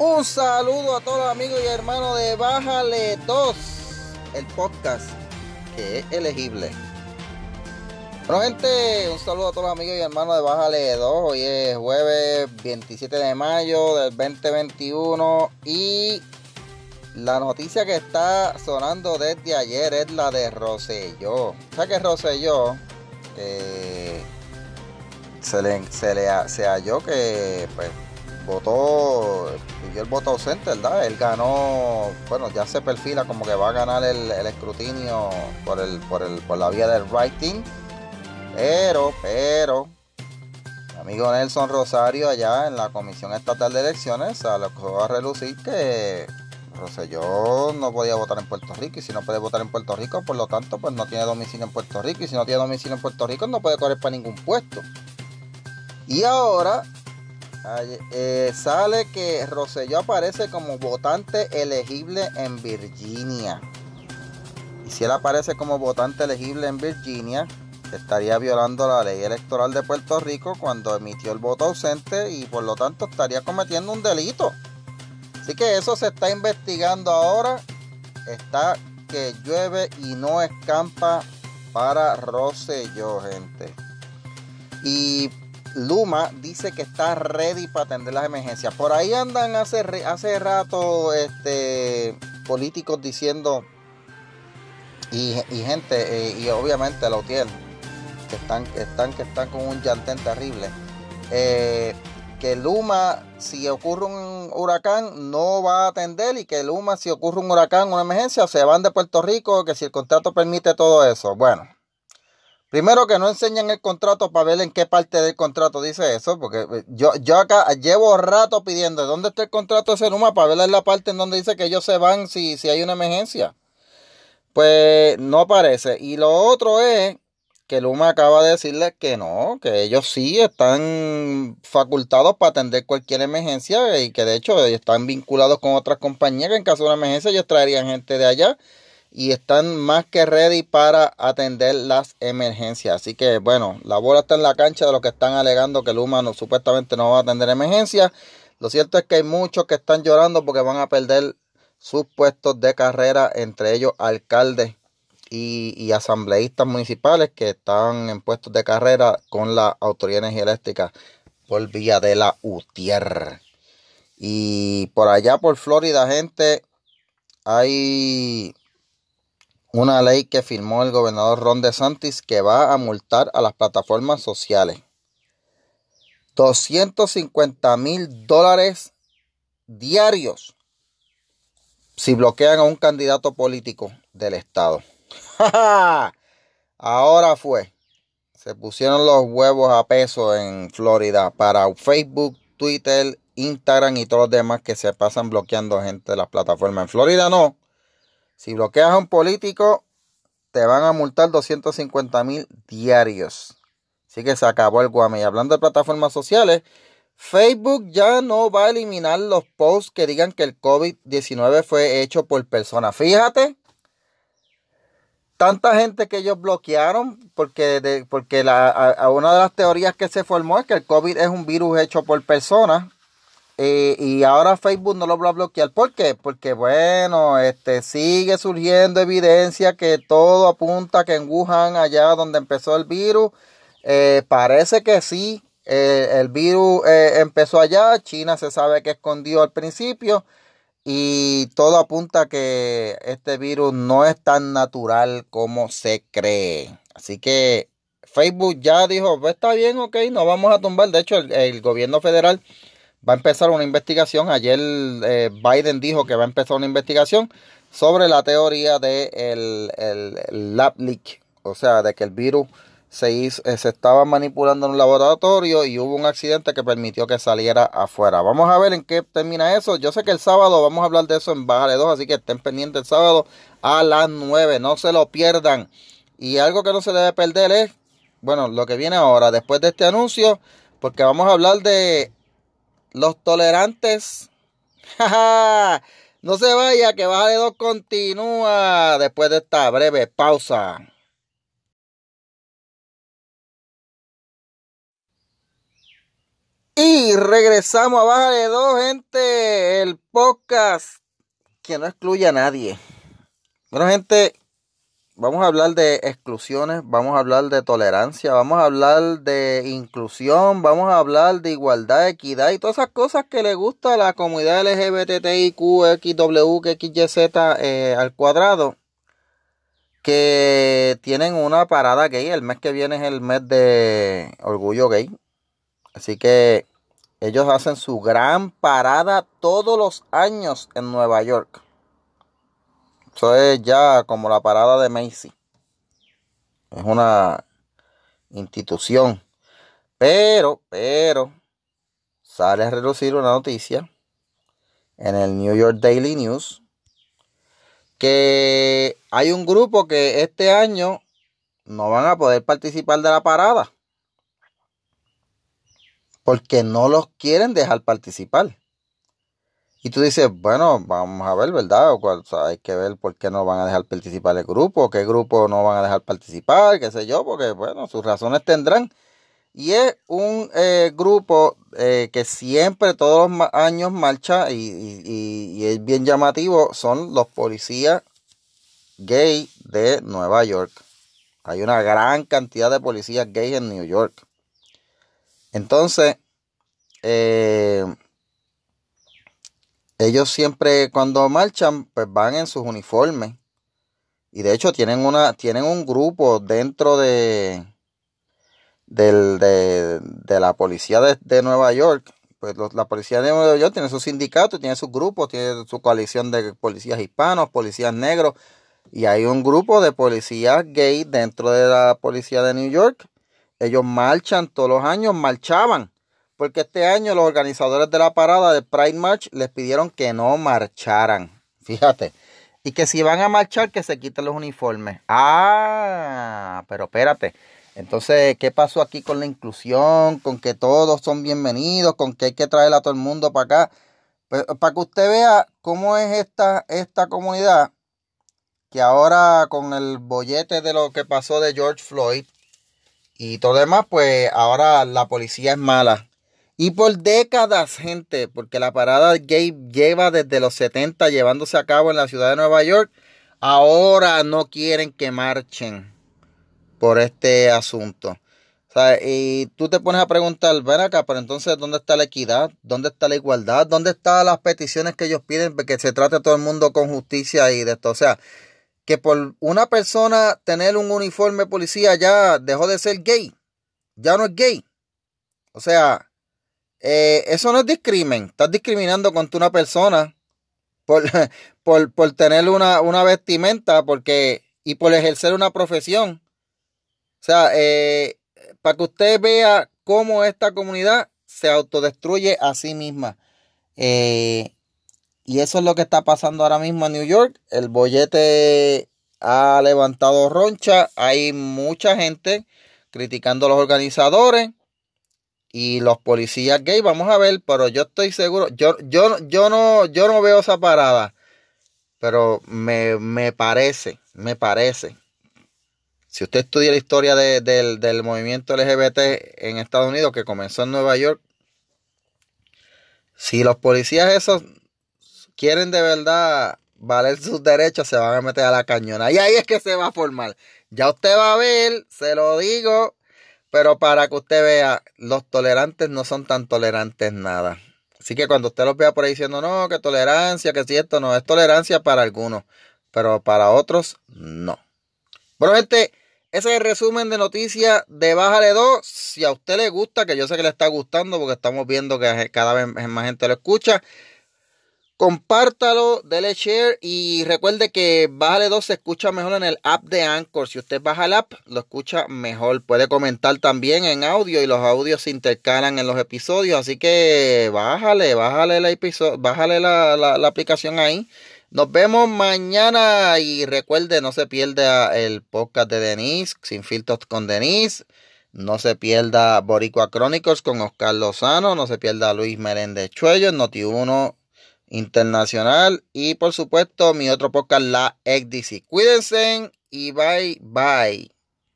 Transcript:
Un saludo a todos los amigos y hermanos de Bájale 2, el podcast que es elegible. Bueno, gente, un saludo a todos los amigos y hermanos de Bájale 2. Hoy es jueves 27 de mayo del 2021 y la noticia que está sonando desde ayer es la de Rosselló. O sea que Rosselló eh, se, le, se, le, se halló que pues, votó, pidió el voto ausente, ¿verdad? Él ganó, bueno, ya se perfila como que va a ganar el, escrutinio por, el, por, el, por la vía del writing. Pero, pero, amigo Nelson Rosario allá en la Comisión Estatal de Elecciones, a lo que va a relucir que Rosselló no podía votar en Puerto Rico y si no puede votar en Puerto Rico, por lo tanto, pues no tiene domicilio en Puerto Rico y si no tiene domicilio en Puerto Rico no puede correr para ningún puesto. Y ahora eh, sale que Rosselló aparece como votante elegible en Virginia. Y si él aparece como votante elegible en Virginia, estaría violando la ley electoral de Puerto Rico cuando emitió el voto ausente y por lo tanto estaría cometiendo un delito. Así que eso se está investigando ahora. Está que llueve y no escampa para Rosselló, gente. Y Luma dice que está ready para atender las emergencias. Por ahí andan hace, hace rato este, políticos diciendo, y, gente, eh, y obviamente los tienen, que están, que están, que están con un llantén terrible, eh, que Luma, si ocurre un huracán, no va a atender y que Luma, si ocurre un huracán, una emergencia, se van de Puerto Rico, que si el contrato permite todo eso. Bueno, Primero que no enseñan el contrato para ver en qué parte del contrato dice eso, porque eh, yo, yo acá llevo rato pidiendo dónde está el contrato de Seruma para ver la parte en donde dice que ellos se van si, si hay una emergencia. Pues no aparece. Y lo otro es que Luma acaba de decirles que no, que ellos sí están facultados para atender cualquier emergencia y que de hecho están vinculados con otras compañías que en caso de una emergencia ellos traerían gente de allá y están más que ready para atender las emergencias. Así que bueno, la bola está en la cancha de los que están alegando que Luma no, supuestamente no va a atender emergencias. Lo cierto es que hay muchos que están llorando porque van a perder sus puestos de carrera, entre ellos alcaldes y, asambleístas municipales que están en puestos de carrera con la Autoridad de Energía Eléctrica por vía de la UTIER. Y por allá por Florida, gente, hay una ley que firmó el gobernador Ron DeSantis que va a multar a las plataformas sociales. 250 mil dólares diarios si bloquean a un candidato político del estado. Ahora fue. Se pusieron los huevos a peso en Florida para Facebook, Twitter, Instagram y todos los demás que se pasan bloqueando gente de las plataformas. En Florida no. Si bloqueas a un político, te van a multar 250 mil diarios. Así que se acabó el guame. Y hablando de plataformas sociales, Facebook ya no va a eliminar los posts que digan que el COVID-19 fue hecho por personas. Fíjate, tanta gente que ellos bloquearon, porque, porque la, una de las teorías que se formó es que el COVID es un virus hecho por personas. Eh, y ahora Facebook no lo va a bloquear. ¿Por qué? Porque bueno, este sigue surgiendo evidencia que todo apunta que en Wuhan, allá donde empezó el virus, eh, parece que sí, eh, el virus empezó allá, China se sabe que escondió al principio y todo apunta que este virus no es tan natural como se cree. Así que Facebook ya dijo, pues está bien, ok, no vamos a tumbar. De hecho, el gobierno federal va a empezar una investigación. Ayer eh, Biden dijo que va a empezar una investigación sobre la teoría de el, lab leak, o sea, de que el virus se, eh, se estaba manipulando en un laboratorio y hubo un accidente que permitió que saliera afuera. Vamos a ver en qué termina eso. Yo sé que el sábado vamos a hablar de eso en Baja de 2, así que estén pendientes el sábado a las 9, no se lo pierdan. Y algo que no se debe perder es, bueno, lo que viene ahora, después de este anuncio, porque vamos a hablar de los tolerantes. no se vaya, que Baja de dos continúa después de esta breve pausa. Y regresamos a Baja de Dos, gente. El podcast que no excluye a nadie. Bueno, gente, vamos a hablar de exclusiones, vamos a hablar de tolerancia, vamos a hablar de inclusión, vamos a hablar de igualdad, equidad y todas esas cosas que le gusta a la comunidad LGBTIQ, XW, eh, al cuadrado. Que tienen una parada gay. El mes que viene es el mes de orgullo gay. Así que ellos hacen su gran parada todos los años en Nueva York. Eso es ya como la parada de Macy. Es una institución. Pero, pero, sale a reducir una noticia en el New York Daily News que hay un grupo que este año no van a poder participar de la parada porque no los quieren dejar participar. Y tú dices, bueno, vamos a ver, ¿verdad? O, hay que ver por qué no van a dejar participar el grupo, qué grupo no van a dejar participar, qué sé yo, porque, bueno, sus razones tendrán. Y es un eh, grupo eh, que siempre, todos los años, marcha y, y es bien llamativo, son los policías gay de Nueva York. Hay una gran cantidad de policías gays en New York. Entonces, eh, ellos siempre cuando marchan, pues van en sus uniformes. Y de hecho tienen una, tienen un grupo dentro de, de, la policía de, Nueva York. Pues la policía de Nueva York tiene su sindicato, tiene sus grupos, tiene su coalición de policías hispanos, policías negros. Y hay un grupo de policías gay dentro de la policía de New York ellos marchan todos los años, marchaban. Porque este año los organizadores de la parada de Pride March les pidieron que no marcharan. Fíjate. Y que si van a marchar, que se quiten los uniformes. Ah, pero espérate. Entonces, ¿qué pasó aquí con la inclusión? Con que todos son bienvenidos, con que hay que traer a todo el mundo para acá. Pues, para que usted vea cómo es esta, esta comunidad, que ahora con el bollete de lo que pasó de George Floyd, y todo demás, pues ahora la policía es mala. Y por décadas, gente, porque la parada gay lleva desde los 70 llevándose a cabo en la ciudad de Nueva York, ahora no quieren que marchen por este asunto. O sea, y tú te pones a preguntar, ven acá, pero entonces, ¿dónde está la equidad? ¿Dónde está la igualdad? ¿Dónde están las peticiones que ellos piden que se trate a todo el mundo con justicia y de esto? O sea, que por una persona tener un uniforme policía ya dejó de ser gay. Ya no es gay. O sea, eh, eso no es discrimen. Estás discriminando contra una persona por, por, tener una, una, vestimenta porque, y por ejercer una profesión. O sea, eh, para que usted vea cómo esta comunidad se autodestruye a sí misma. Eh, y eso es lo que está pasando ahora mismo en New York. El bollete ha levantado roncha. Hay mucha gente criticando a los organizadores y los policías gay. Vamos a ver, pero yo estoy seguro. Yo, yo, yo, no, yo no veo esa parada. Pero me, me parece, me parece. Si usted estudia la historia del, del movimiento LGBT en Estados Unidos, que comenzó en Nueva York, si los policías esos quieren de verdad valer sus derechos, se van a meter a la cañona. Y ahí es que se va a formar. Ya usted va a ver, se lo digo, pero para que usted vea, los tolerantes no son tan tolerantes nada. Así que cuando usted los vea por ahí diciendo, no, que tolerancia, que si esto no, es tolerancia para algunos, pero para otros no. Bueno, gente, ese es el resumen de noticias de Bájale 2. Si a usted le gusta, que yo sé que le está gustando porque estamos viendo que cada vez más gente lo escucha, Compártalo, dele share y recuerde que Bájale 2 se escucha mejor en el app de Anchor. Si usted baja el app, lo escucha mejor. Puede comentar también en audio y los audios se intercalan en los episodios. Así que bájale, bájale, episodio, bájale la, la, aplicación ahí. Nos vemos mañana y recuerde, no se pierda el podcast de Denise, Sin Filtros con Denise. No se pierda Boricua Chronicles con Oscar Lozano. No se pierda Luis Meléndez Chuello en Noti1 internacional y por supuesto mi otro podcast, la XDC. Cuídense y bye bye.